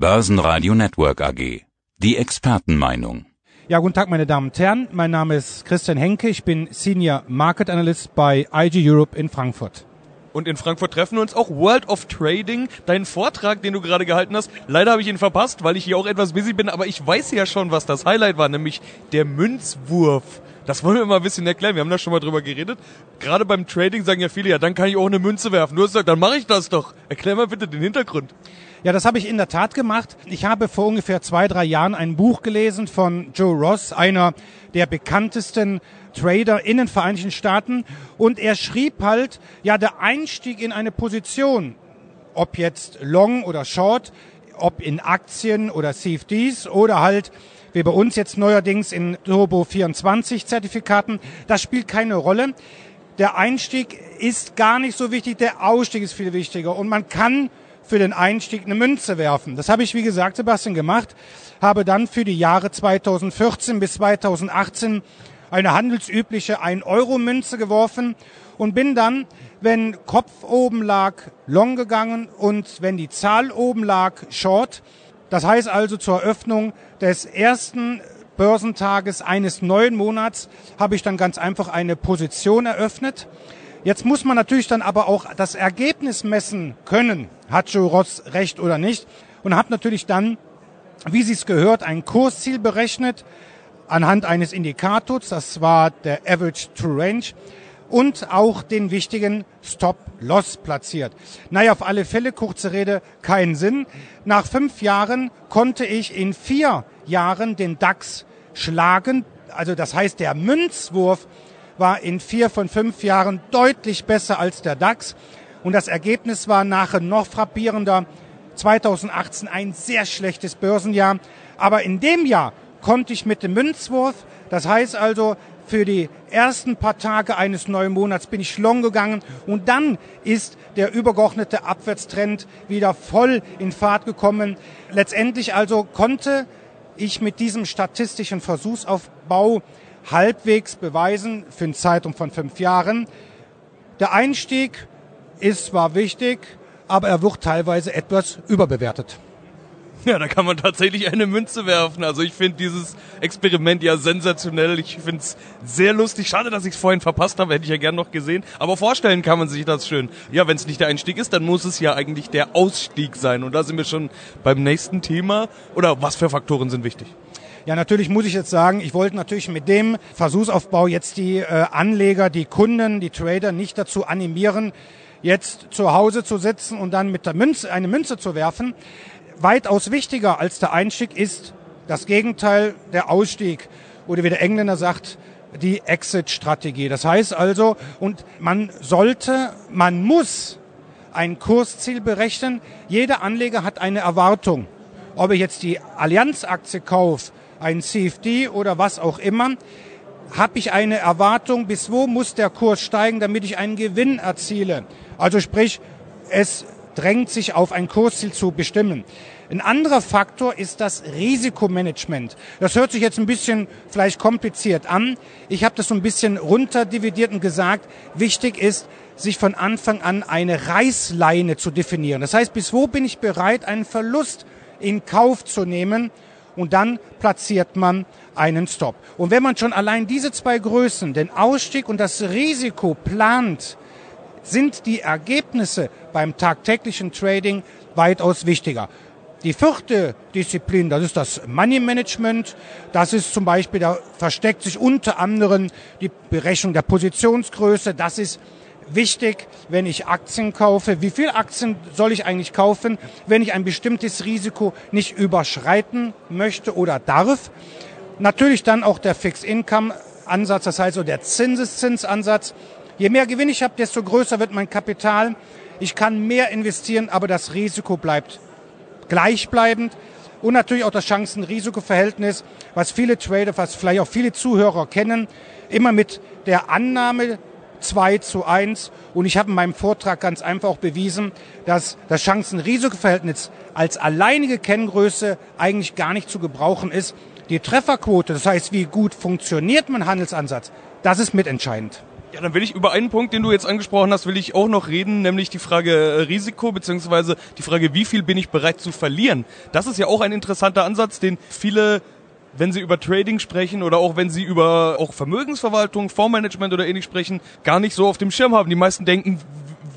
Börsenradio Network AG. Die Expertenmeinung. Ja, guten Tag, meine Damen und Herren. Mein Name ist Christian Henke. Ich bin Senior Market Analyst bei IG Europe in Frankfurt. Und in Frankfurt treffen wir uns auch World of Trading. Deinen Vortrag, den du gerade gehalten hast, leider habe ich ihn verpasst, weil ich hier auch etwas busy bin, aber ich weiß ja schon, was das Highlight war, nämlich der Münzwurf. Das wollen wir mal ein bisschen erklären. Wir haben da schon mal drüber geredet. Gerade beim Trading sagen ja viele, ja, dann kann ich auch eine Münze werfen. Du hast gesagt, dann mache ich das doch. Erklär mal bitte den Hintergrund. Ja, das habe ich in der Tat gemacht. Ich habe vor ungefähr zwei, drei Jahren ein Buch gelesen von Joe Ross, einer der bekanntesten Trader in den Vereinigten Staaten. Und er schrieb halt, ja, der Einstieg in eine Position, ob jetzt Long oder Short, ob in Aktien oder CFDs oder halt wie bei uns jetzt neuerdings in Turbo 24 Zertifikaten. Das spielt keine Rolle. Der Einstieg ist gar nicht so wichtig, der Ausstieg ist viel wichtiger. Und man kann für den Einstieg eine Münze werfen. Das habe ich, wie gesagt, Sebastian gemacht, habe dann für die Jahre 2014 bis 2018 eine handelsübliche 1-Euro-Münze geworfen und bin dann, wenn Kopf oben lag, long gegangen und wenn die Zahl oben lag, short. Das heißt also zur Eröffnung des ersten Börsentages eines neuen Monats habe ich dann ganz einfach eine Position eröffnet. Jetzt muss man natürlich dann aber auch das Ergebnis messen können, hat Joe Ross recht oder nicht, und habe natürlich dann, wie Sie es gehört, ein Kursziel berechnet anhand eines Indikators, das war der Average True Range, und auch den wichtigen Stop-Loss platziert. Naja, auf alle Fälle, kurze Rede, keinen Sinn. Nach fünf Jahren konnte ich in vier Jahren den DAX schlagen. Also das heißt, der Münzwurf war in vier von fünf Jahren deutlich besser als der DAX. Und das Ergebnis war nachher noch frappierender. 2018 ein sehr schlechtes Börsenjahr. Aber in dem Jahr konnte ich mit dem Münzwurf, das heißt also für die ersten paar Tage eines neuen Monats bin ich long gegangen und dann ist der übergeordnete Abwärtstrend wieder voll in Fahrt gekommen. Letztendlich also konnte ich mit diesem statistischen Versuchsaufbau halbwegs beweisen für einen Zeitraum von fünf Jahren. Der Einstieg ist zwar wichtig, aber er wird teilweise etwas überbewertet. Ja, da kann man tatsächlich eine Münze werfen. Also ich finde dieses Experiment ja sensationell. Ich finde es sehr lustig. Schade, dass ich es vorhin verpasst habe. Hätte ich ja gern noch gesehen. Aber vorstellen kann man sich das schön. Ja, wenn es nicht der Einstieg ist, dann muss es ja eigentlich der Ausstieg sein. Und da sind wir schon beim nächsten Thema. Oder was für Faktoren sind wichtig? Ja, natürlich muss ich jetzt sagen, ich wollte natürlich mit dem Versuchsaufbau jetzt die äh, Anleger, die Kunden, die Trader nicht dazu animieren, jetzt zu Hause zu sitzen und dann mit der Münze eine Münze zu werfen weitaus wichtiger als der Einstieg ist das Gegenteil, der Ausstieg. Oder wie der Engländer sagt, die Exit-Strategie. Das heißt also, und man sollte, man muss ein Kursziel berechnen. Jeder Anleger hat eine Erwartung. Ob ich jetzt die Allianz-Aktie kaufe, ein CFD oder was auch immer, habe ich eine Erwartung, bis wo muss der Kurs steigen, damit ich einen Gewinn erziele. Also sprich, es drängt sich auf ein Kursziel zu bestimmen. Ein anderer Faktor ist das Risikomanagement. Das hört sich jetzt ein bisschen vielleicht kompliziert an. Ich habe das so ein bisschen runterdividiert und gesagt, wichtig ist, sich von Anfang an eine Reißleine zu definieren. Das heißt, bis wo bin ich bereit, einen Verlust in Kauf zu nehmen und dann platziert man einen Stop. Und wenn man schon allein diese zwei Größen, den Ausstieg und das Risiko plant, sind die Ergebnisse beim tagtäglichen Trading weitaus wichtiger. Die vierte Disziplin, das ist das Money Management. Das ist zum Beispiel, da versteckt sich unter anderem die Berechnung der Positionsgröße. Das ist wichtig, wenn ich Aktien kaufe. Wie viel Aktien soll ich eigentlich kaufen, wenn ich ein bestimmtes Risiko nicht überschreiten möchte oder darf? Natürlich dann auch der Fixed Income Ansatz, das heißt so der Zinseszinsansatz. Je mehr Gewinn ich habe, desto größer wird mein Kapital. Ich kann mehr investieren, aber das Risiko bleibt gleichbleibend. Und natürlich auch das Chancen-Risiko-Verhältnis, was viele Trader, was vielleicht auch viele Zuhörer kennen, immer mit der Annahme 2 zu 1. Und ich habe in meinem Vortrag ganz einfach auch bewiesen, dass das Chancen-Risiko-Verhältnis als alleinige Kenngröße eigentlich gar nicht zu gebrauchen ist. Die Trefferquote, das heißt, wie gut funktioniert mein Handelsansatz, das ist mitentscheidend. Ja, dann will ich über einen Punkt, den du jetzt angesprochen hast, will ich auch noch reden, nämlich die Frage äh, Risiko beziehungsweise die Frage, wie viel bin ich bereit zu verlieren. Das ist ja auch ein interessanter Ansatz, den viele wenn Sie über Trading sprechen oder auch wenn Sie über auch Vermögensverwaltung, Fondsmanagement oder ähnlich sprechen, gar nicht so auf dem Schirm haben. Die meisten denken,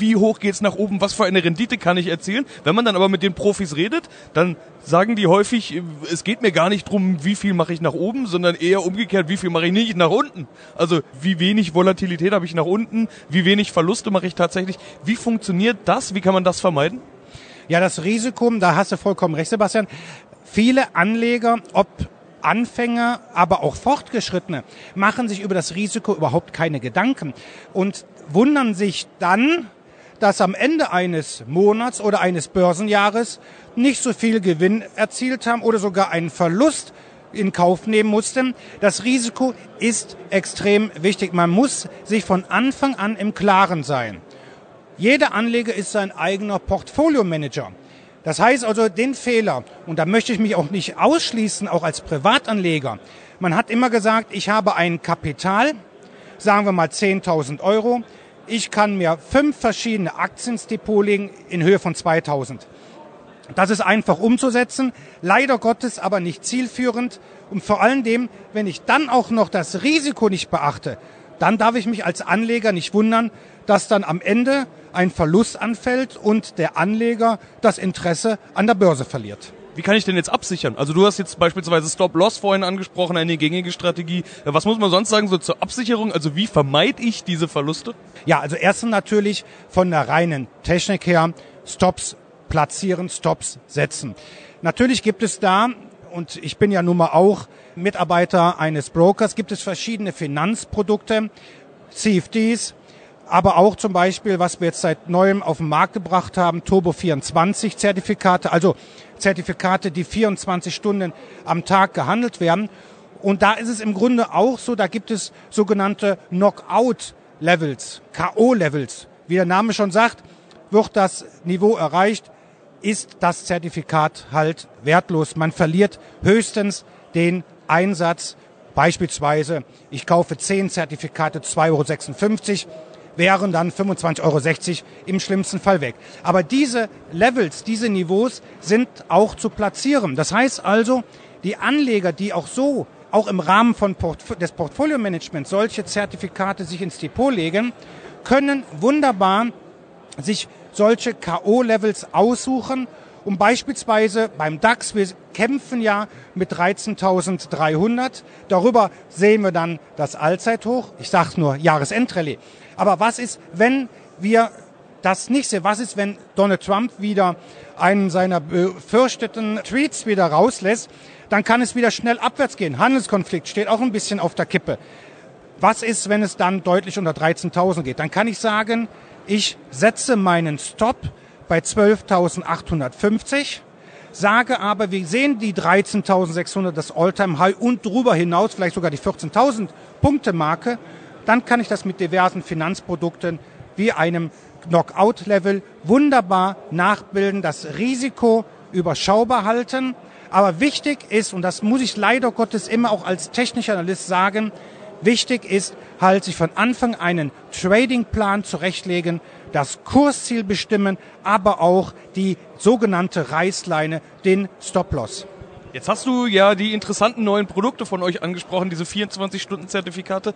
wie hoch geht's nach oben, was für eine Rendite kann ich erzielen. Wenn man dann aber mit den Profis redet, dann sagen die häufig, es geht mir gar nicht drum, wie viel mache ich nach oben, sondern eher umgekehrt, wie viel mache ich nicht nach unten. Also wie wenig Volatilität habe ich nach unten, wie wenig Verluste mache ich tatsächlich. Wie funktioniert das? Wie kann man das vermeiden? Ja, das Risiko, da hast du vollkommen recht, Sebastian. Viele Anleger, ob Anfänger, aber auch Fortgeschrittene machen sich über das Risiko überhaupt keine Gedanken und wundern sich dann, dass am Ende eines Monats oder eines Börsenjahres nicht so viel Gewinn erzielt haben oder sogar einen Verlust in Kauf nehmen mussten. Das Risiko ist extrem wichtig. Man muss sich von Anfang an im Klaren sein. Jeder Anleger ist sein eigener Portfolio-Manager. Das heißt also, den Fehler, und da möchte ich mich auch nicht ausschließen, auch als Privatanleger, man hat immer gesagt, ich habe ein Kapital, sagen wir mal 10.000 Euro, ich kann mir fünf verschiedene Aktien legen in Höhe von 2000. Das ist einfach umzusetzen, leider Gottes aber nicht zielführend und vor allen Dingen, wenn ich dann auch noch das Risiko nicht beachte, dann darf ich mich als Anleger nicht wundern, dass dann am Ende ein Verlust anfällt und der Anleger das Interesse an der Börse verliert. Wie kann ich denn jetzt absichern? Also du hast jetzt beispielsweise Stop-Loss vorhin angesprochen, eine gängige Strategie. Was muss man sonst sagen so zur Absicherung? Also wie vermeide ich diese Verluste? Ja, also erstens natürlich von der reinen Technik her Stops platzieren, Stops setzen. Natürlich gibt es da, und ich bin ja nun mal auch Mitarbeiter eines Brokers, gibt es verschiedene Finanzprodukte, CFDs, aber auch zum Beispiel, was wir jetzt seit neuem auf den Markt gebracht haben, Turbo 24 Zertifikate, also Zertifikate, die 24 Stunden am Tag gehandelt werden. Und da ist es im Grunde auch so, da gibt es sogenannte Knockout-Levels, K.O.-Levels. Wie der Name schon sagt, wird das Niveau erreicht, ist das Zertifikat halt wertlos. Man verliert höchstens den Einsatz. Beispielsweise, ich kaufe 10 Zertifikate, 2,56 Euro wären dann 25,60 Euro im schlimmsten Fall weg. Aber diese Levels, diese Niveaus sind auch zu platzieren. Das heißt also, die Anleger, die auch so, auch im Rahmen von Portf des Portfolio-Managements solche Zertifikate sich ins Depot legen, können wunderbar sich solche K.O.-Levels aussuchen, um beispielsweise beim DAX, wir kämpfen ja mit 13.300, darüber sehen wir dann das Allzeithoch, ich sage nur Jahresendrallye, aber was ist, wenn wir das nicht sehen? Was ist, wenn Donald Trump wieder einen seiner befürchteten Tweets wieder rauslässt? Dann kann es wieder schnell abwärts gehen. Handelskonflikt steht auch ein bisschen auf der Kippe. Was ist, wenn es dann deutlich unter 13.000 geht? Dann kann ich sagen, ich setze meinen Stop bei 12.850, sage aber, wir sehen die 13.600, das Alltime High und darüber hinaus vielleicht sogar die 14.000 Punkte Marke dann kann ich das mit diversen Finanzprodukten wie einem Knockout-Level wunderbar nachbilden, das Risiko überschaubar halten. Aber wichtig ist, und das muss ich leider Gottes immer auch als technischer Analyst sagen, wichtig ist halt sich von Anfang einen Tradingplan zurechtlegen, das Kursziel bestimmen, aber auch die sogenannte Reißleine, den Stop-Loss. Jetzt hast du ja die interessanten neuen Produkte von euch angesprochen, diese 24-Stunden-Zertifikate.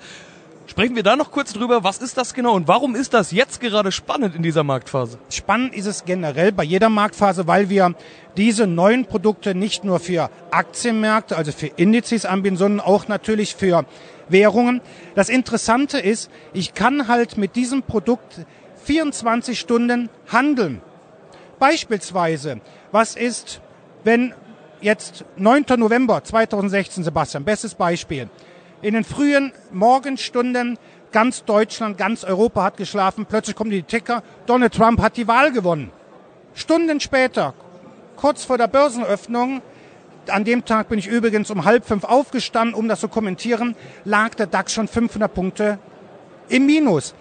Sprechen wir da noch kurz drüber, was ist das genau und warum ist das jetzt gerade spannend in dieser Marktphase? Spannend ist es generell bei jeder Marktphase, weil wir diese neuen Produkte nicht nur für Aktienmärkte, also für Indizes anbieten, sondern auch natürlich für Währungen. Das Interessante ist, ich kann halt mit diesem Produkt 24 Stunden handeln. Beispielsweise, was ist, wenn jetzt 9. November 2016, Sebastian, bestes Beispiel, in den frühen Morgenstunden ganz Deutschland, ganz Europa hat geschlafen. Plötzlich kommen die Ticker. Donald Trump hat die Wahl gewonnen. Stunden später, kurz vor der Börsenöffnung, an dem Tag bin ich übrigens um halb fünf aufgestanden, um das zu kommentieren, lag der DAX schon 500 Punkte im Minus.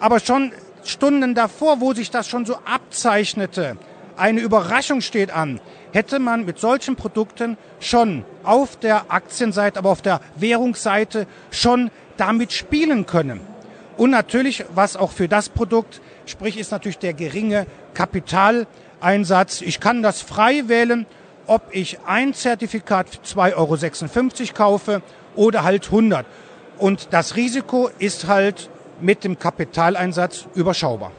Aber schon Stunden davor, wo sich das schon so abzeichnete, eine Überraschung steht an, hätte man mit solchen Produkten schon auf der Aktienseite, aber auf der Währungsseite schon damit spielen können. Und natürlich, was auch für das Produkt spricht, ist natürlich der geringe Kapitaleinsatz. Ich kann das frei wählen, ob ich ein Zertifikat für 2,56 Euro kaufe oder halt 100. Und das Risiko ist halt mit dem Kapitaleinsatz überschaubar.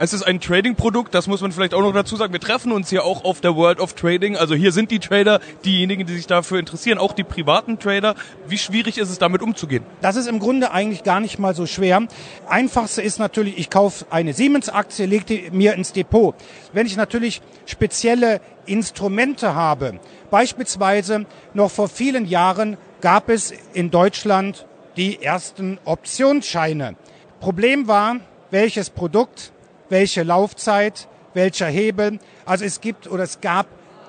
Es ist ein Trading-Produkt, das muss man vielleicht auch noch dazu sagen. Wir treffen uns hier auch auf der World of Trading. Also hier sind die Trader, diejenigen, die sich dafür interessieren, auch die privaten Trader. Wie schwierig ist es damit umzugehen? Das ist im Grunde eigentlich gar nicht mal so schwer. Einfachste ist natürlich, ich kaufe eine Siemens-Aktie, lege die mir ins Depot. Wenn ich natürlich spezielle Instrumente habe, beispielsweise noch vor vielen Jahren gab es in Deutschland die ersten Optionsscheine. Problem war, welches Produkt welche Laufzeit, welcher Hebel. Also es gibt oder es gab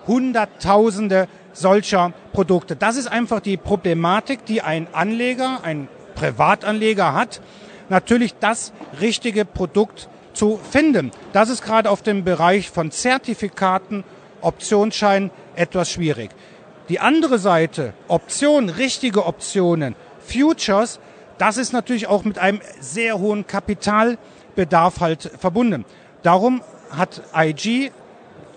Hunderttausende solcher Produkte. Das ist einfach die Problematik, die ein Anleger, ein Privatanleger hat, natürlich das richtige Produkt zu finden. Das ist gerade auf dem Bereich von Zertifikaten, Optionsscheinen etwas schwierig. Die andere Seite, Optionen, richtige Optionen, Futures, das ist natürlich auch mit einem sehr hohen Kapital Bedarf halt verbunden. Darum hat IG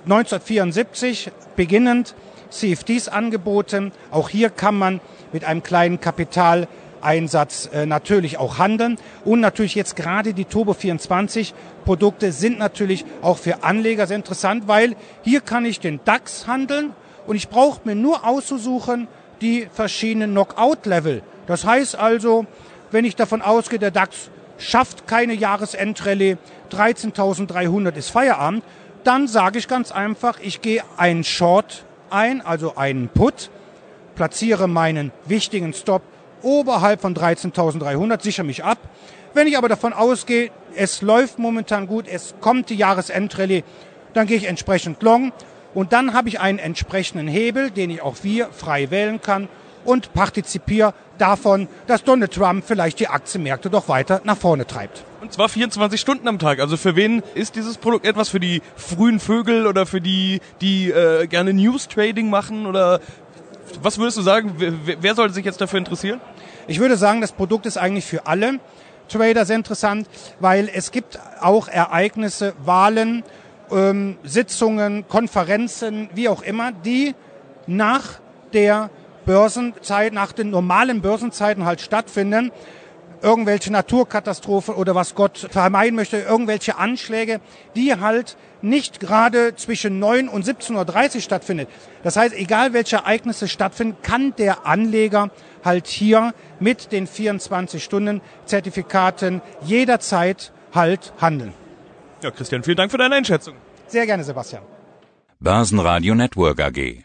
1974 beginnend CFDs angeboten. Auch hier kann man mit einem kleinen Kapitaleinsatz äh, natürlich auch handeln. Und natürlich jetzt gerade die Turbo 24 Produkte sind natürlich auch für Anleger sehr interessant, weil hier kann ich den DAX handeln und ich brauche mir nur auszusuchen die verschiedenen Knockout-Level. Das heißt also, wenn ich davon ausgehe, der DAX schafft keine Jahresendrallye, 13.300 ist Feierabend, dann sage ich ganz einfach, ich gehe einen Short ein, also einen Put, platziere meinen wichtigen Stop oberhalb von 13.300, sichere mich ab. Wenn ich aber davon ausgehe, es läuft momentan gut, es kommt die Jahresendrallye, dann gehe ich entsprechend long. Und dann habe ich einen entsprechenden Hebel, den ich auch wir frei wählen kann und partizipiere davon, dass Donald Trump vielleicht die Aktienmärkte doch weiter nach vorne treibt. Und zwar 24 Stunden am Tag. Also für wen ist dieses Produkt etwas für die frühen Vögel oder für die, die äh, gerne News Trading machen oder was würdest du sagen? Wer, wer sollte sich jetzt dafür interessieren? Ich würde sagen, das Produkt ist eigentlich für alle Trader sehr interessant, weil es gibt auch Ereignisse, Wahlen, ähm, Sitzungen, Konferenzen, wie auch immer, die nach der Börsenzeit, nach den normalen Börsenzeiten halt stattfinden. Irgendwelche Naturkatastrophen oder was Gott vermeiden möchte, irgendwelche Anschläge, die halt nicht gerade zwischen 9 und 17.30 Uhr stattfindet. Das heißt, egal welche Ereignisse stattfinden, kann der Anleger halt hier mit den 24 Stunden Zertifikaten jederzeit halt handeln. Ja, Christian, vielen Dank für deine Einschätzung. Sehr gerne, Sebastian. Börsenradio Network AG.